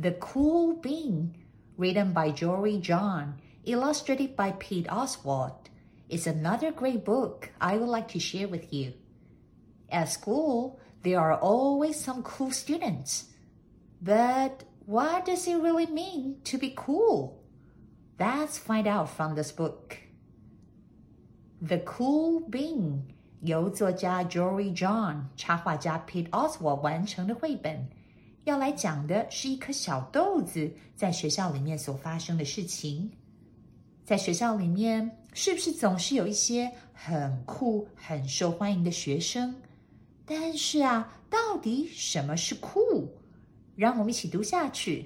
The Cool Bean, written by Jory John, illustrated by Pete Oswald, is another great book I would like to share with you. At school, there are always some cool students. But what does it really mean to be cool? Let's find out from this book. The Cool Bean 由作家 Jory John、插画家 Pete Oswald 完成的绘本。 要来讲的是一颗小豆子在学校里面所发生的事情。在学校里面，是不是总是有一些很酷、很受欢迎的学生？但是啊，到底什么是酷？让我们一起读下去。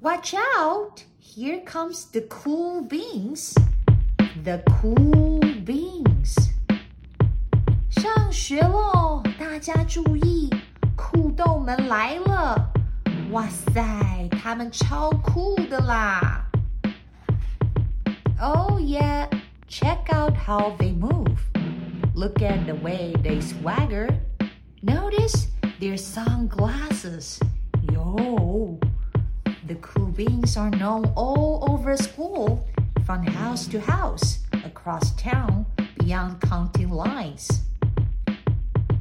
Watch out! Here comes the cool beans. The cool 学喽！大家注意，酷豆们来了！哇塞，他们超酷的啦！Oh yeah, check out how they move. Look at the way they swagger. Notice their sunglasses. Yo, the cool beans are known all over school, from house to house, across town, beyond county lines.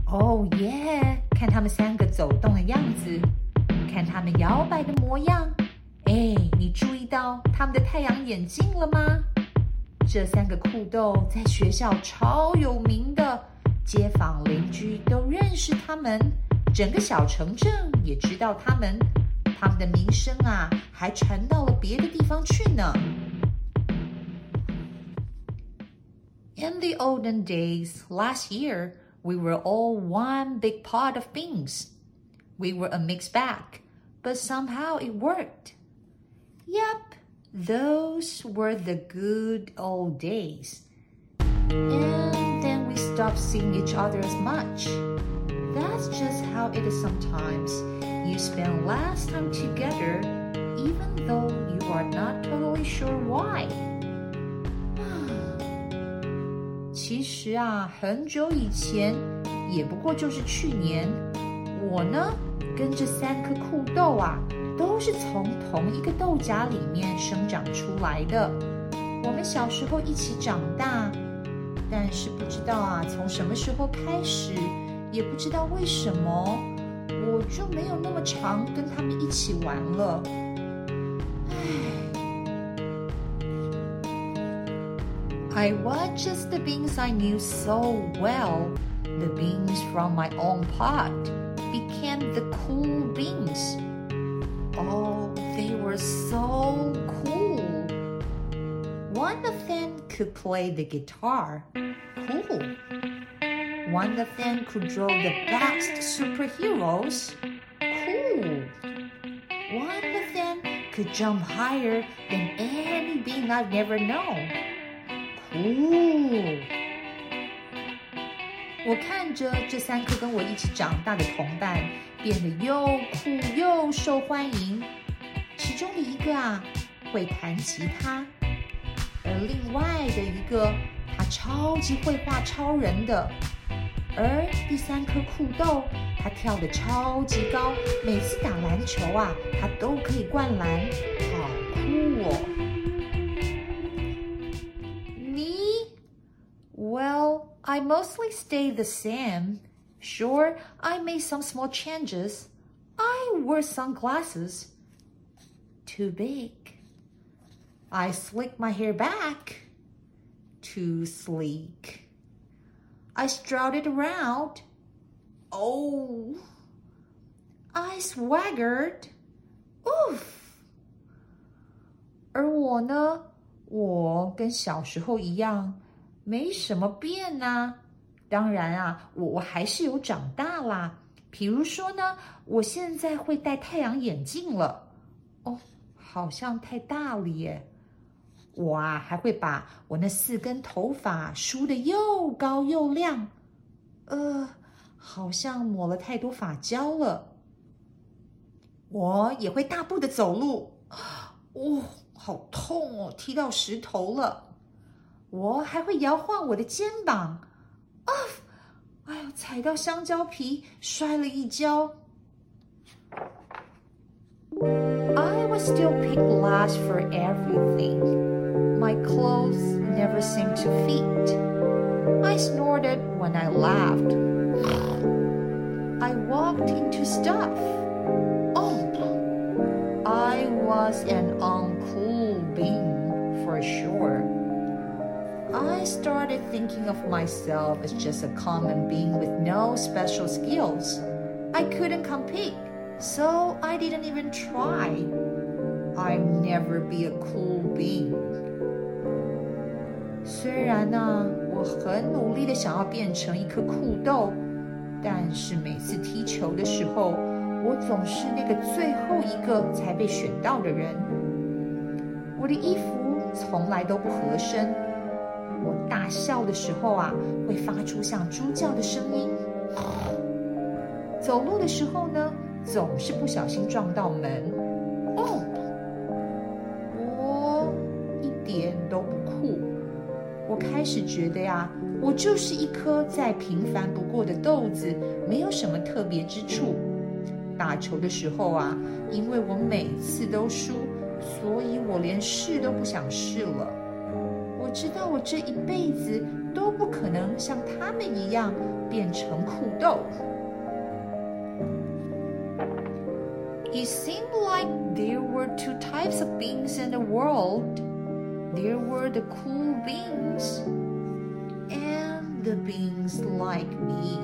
哦耶！看他们三个走动的样子，看他们摇摆的模样。哎，你注意到他们的太阳眼镜了吗？这三个酷豆在学校超有名的，街坊邻居都认识他们，整个小城镇也知道他们。他们的名声啊，还传到了别的地方去呢。In the olden days, last year. We were all one big pot of beans. We were a mixed bag, but somehow it worked. Yep, those were the good old days. And then we stopped seeing each other as much. That's just how it is sometimes. You spend less time together, even though you are not totally sure why. 其实啊，很久以前，也不过就是去年，我呢跟这三颗酷豆啊，都是从同一个豆荚里面生长出来的。我们小时候一起长大，但是不知道啊，从什么时候开始，也不知道为什么，我就没有那么常跟他们一起玩了。I watched the beans I knew so well, the beans from my own pot, became the cool beans. Oh, they were so cool. One of them could play the guitar. Cool. One of them could draw the best superheroes. Cool. One of them could jump higher than any bean I've never known. 哦！我看着这三颗跟我一起长大的同伴变得又酷又受欢迎。其中的一个啊会弹吉他，而另外的一个他超级会画超人的，而第三颗酷豆他跳得超级高，每次打篮球啊他都可以灌篮，好酷哦 ！I mostly stay the same. Sure, I made some small changes. I wore sunglasses. Too big. I slicked my hair back. Too sleek. I strutted around. Oh. I swaggered. Oof. 而我呢，我跟小时候一样。 没什么变呐，当然啊，我我还是有长大啦，比如说呢，我现在会戴太阳眼镜了。哦，好像太大了耶。我啊，还会把我那四根头发梳的又高又亮。呃，好像抹了太多发胶了。我也会大步的走路。哦，好痛哦，踢到石头了。我还会摇晃我的肩膀。啊！哎呦，踩到香蕉皮，摔了一跤。I was still picked last for everything. My clothes never seemed to fit. I snorted when I laughed. I walked into stuff. Oh, I was an I started thinking of myself as just a common being with no special skills. I couldn't compete, so I didn't even try. I'd never be a cool bean. 虽然呢，我很努力的想要变成一颗酷豆，但是每次踢球的时候，我总是那个最后一个才被选到的人。我的衣服从来都不合身。大笑的时候啊，会发出像猪叫的声音。走路的时候呢，总是不小心撞到门。哦，我一点都不酷。我开始觉得呀，我就是一颗再平凡不过的豆子，没有什么特别之处。打球的时候啊，因为我每次都输，所以我连试都不想试了。我知道我这一辈子都不可能像他们一样变成酷豆。It seemed like there were two types of beings in the world. There were the cool beings and the beings like me.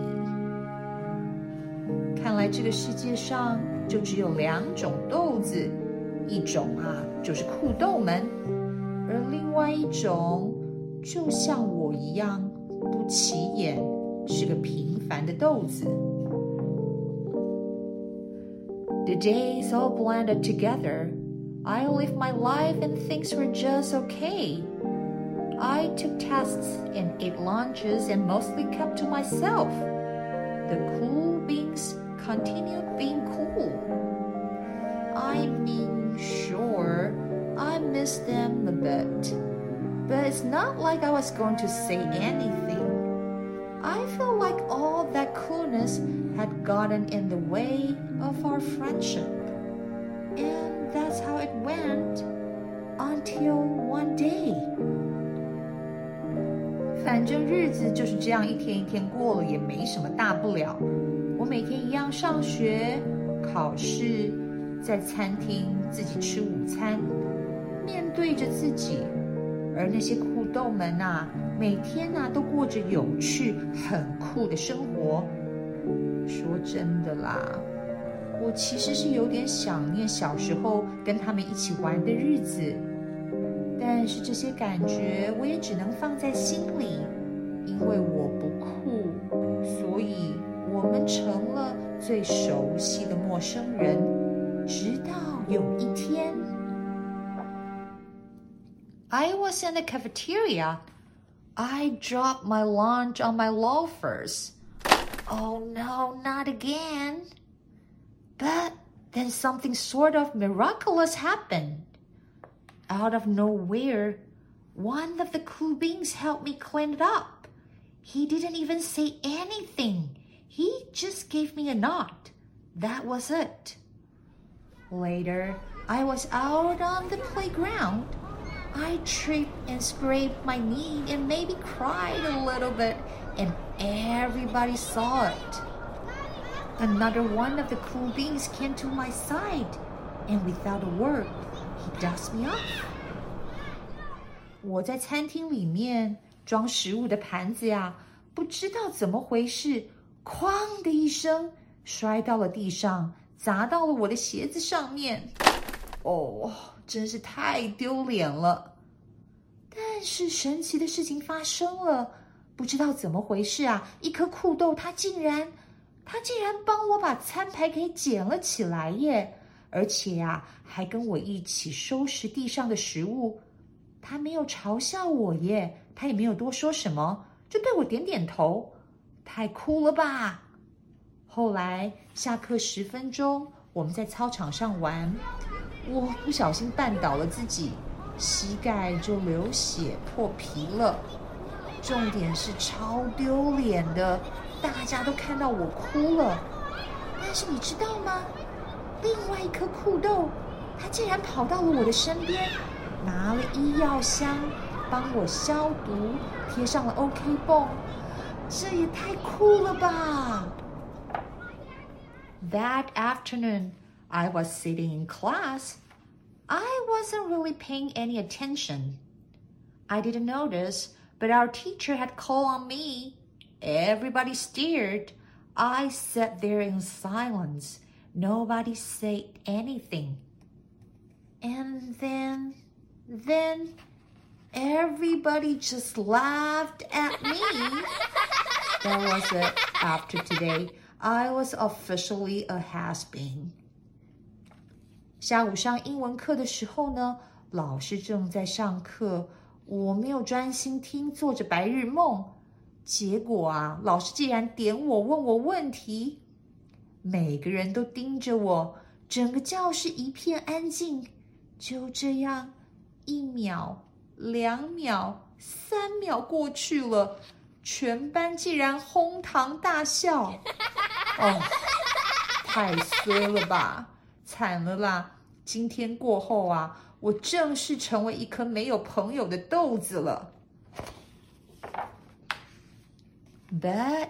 看来这个世界上就只有两种豆子，一种啊就是酷豆们。而另外一种，就像我一样不起眼，是个平凡的豆子。The days all blended together. I lived my life and things were just okay. I took tests and ate lunches and mostly kept to myself. The cool beings continued being cool. I mean, sure. I miss them a bit. But it's not like I was going to say anything. I feel like all that coolness had gotten in the way of our friendship. And that's how it went until one day. 反正日子就是这样一天一天过了，也没什么大不了。我每天一样上学、考试，在餐厅自己吃午餐。 面对着自己，而那些酷豆们呐，每天呐都过着有趣、很酷的生活。说真的啦，我其实是有点想念小时候跟他们一起玩的日子，但是这些感觉我也只能放在心里，因为我不酷，所以我们成了最熟悉的陌生人。I was in the cafeteria. I dropped my lunch on my loafers. Oh no, not again. But then something sort of miraculous happened. Out of nowhere, one of the cool beans helped me clean it up. He didn't even say anything. He just gave me a nod. That was it. Later, I was out on the playground I tripped and scraped my knee and maybe cried a little bit, and everybody saw it. Another one of the cool beings came to my side, and without a word, he dusted me off. 我在餐厅里面装食物的盘子呀，不知道怎么回事，哐的一声摔到了地上，砸到了我的鞋子上面。 哦。真是太丢脸了！但是神奇的事情发生了，不知道怎么回事啊！一颗酷豆它竟然它竟然帮我把餐牌给捡了起来耶！而且呀，还跟我一起收拾地上的食物。他没有嘲笑我耶，他也没有多说什么，就对我点点头。太酷了吧！后来下课十分钟，我们在操场上玩，我不小心绊倒了自己，膝盖就流血破皮了。重点是超丢脸的，大家都看到我哭了。但是你知道吗？另外一颗酷豆，它竟然跑到了我的身边，拿了医药箱帮我消毒，贴上了 OK 绷。这也太酷了吧！That afternoon, I was sitting in class. I wasn't really paying any attention. I didn't notice, but our teacher had called on me. Everybody stared. I sat there in silence. Nobody said anything. And then, then, everybody just laughed at me. That was it. After today, I was officially a has-been. 下午上英文课的时候呢，老师正在上课，我没有专心听，做着白日梦。结果啊，老师竟然点我，问我问题。每个人都盯着我，整个教室一片安静。就这样，一秒、两秒、三秒过去了，全班竟然哄堂大笑。哦，太衰了吧，惨了啦！今天过后啊，我正式成为一颗没有朋友的豆子了。But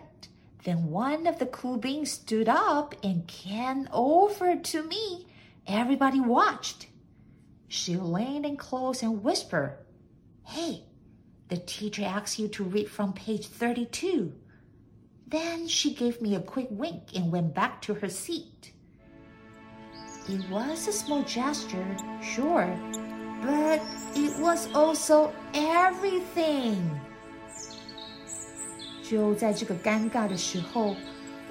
then one of the cool beans stood up and came over to me. Everybody watched. She leaned in close and whispered, Hey, the teacher asks you to read from page 32. Then she gave me a quick wink and went back to her seat. It was a small gesture, sure, but it was also everything. 就在这个尴尬的时候，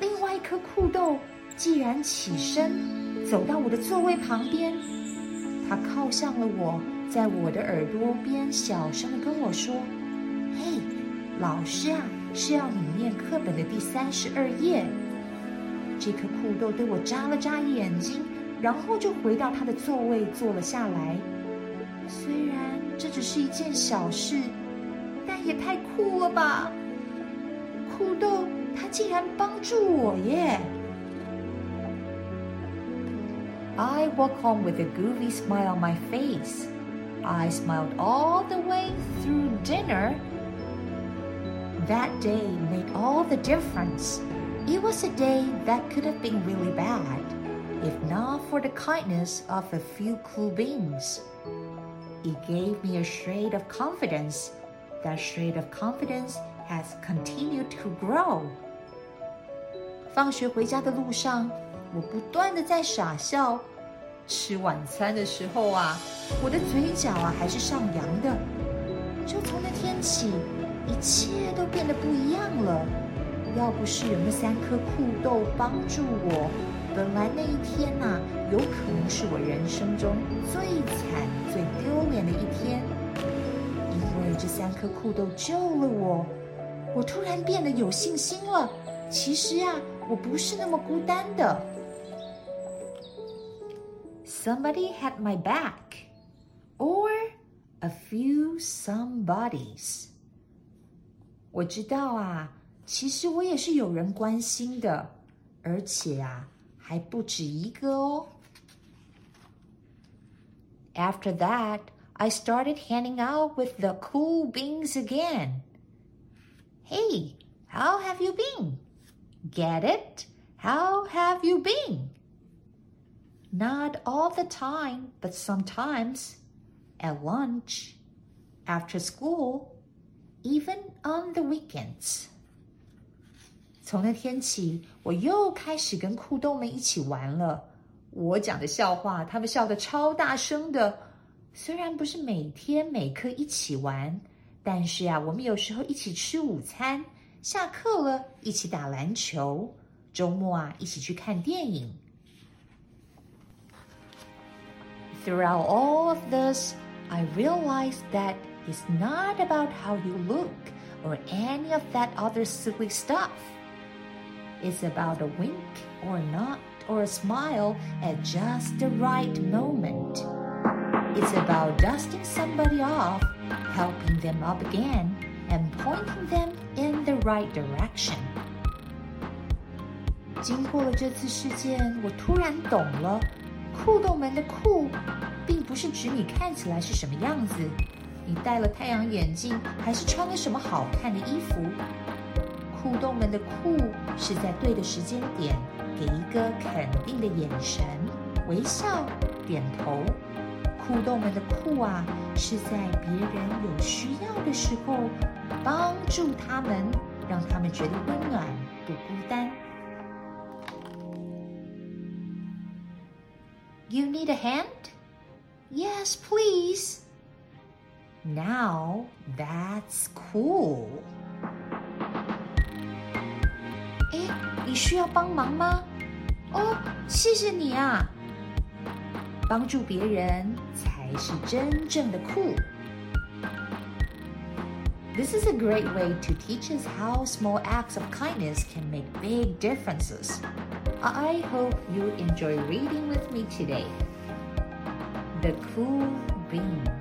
另外一颗酷豆竟然起身走到我的座位旁边，他靠向了我，在我的耳朵边小声的跟我说：“嘿，老师啊，是要你念课本的第三十二页。”这颗酷豆对我眨了眨眼睛，然后就回到他的座位坐了下来。虽然这只是一件小事，但也太酷了吧！酷豆，他竟然帮助我耶！I walk home with a goofy smile on my face. I smiled all the way through dinner. That day made all the difference. It was a day that could have been really bad, if not for the kindness of a few cool beans. It gave me a shade of confidence. That shade of confidence has continued to grow. 放学回家的路上，我不断的在傻笑。吃晚餐的时候啊，我的嘴角啊还是上扬的。就从那天起，一切都变得不一样了。要不是有那三颗酷豆帮助我， 本来那一天呐、有可能是我人生中最惨、最丢脸的一天。因为这三颗酷豆救了我。我突然变得有信心了。其实啊，我不是那么孤单的。Somebody had my back, or a few somebodies。我知道啊，其实我也是有人关心的，而且啊，还不止一个哦。After that, I started hanging out with the cool beans again. Hey, how have you been? Get it? How have you been? Not all the time, but sometimes. At lunch, after school, even on the weekends. 从那天起，我又开始跟酷豆们一起玩了。我讲的笑话，他们笑得超大声的。虽然不是每天每刻一起玩。但是啊，我们有时候一起吃午餐，下课了一起打篮球， 周末啊，一起去看电影。Throughout all of this, I realized that it's not about how you look or any of that other silly stuff. It's about a wink or not or a smile at just the right moment. It's about dusting somebody off, helping them up again, and pointing them in the right direction. 经过了这次事件，我突然懂了，酷动们的酷，并不是指你看起来是什么样子，你戴了太阳眼镜，还是穿了什么好看的衣服。 酷动们的酷，是在对的时间点，给一个肯定的眼神、微笑、点头。酷动们的酷啊，是在别人有需要的时候，帮助他们，让他们觉得温暖，不孤单。You need a hand? Yes, please. Now that's cool. 你需要帮忙吗？哦，谢谢你啊！帮助别人才是真正的酷。This is a great way to teach us how small acts of kindness can make big differences. I hope you enjoy reading with me today. The Cool Bean.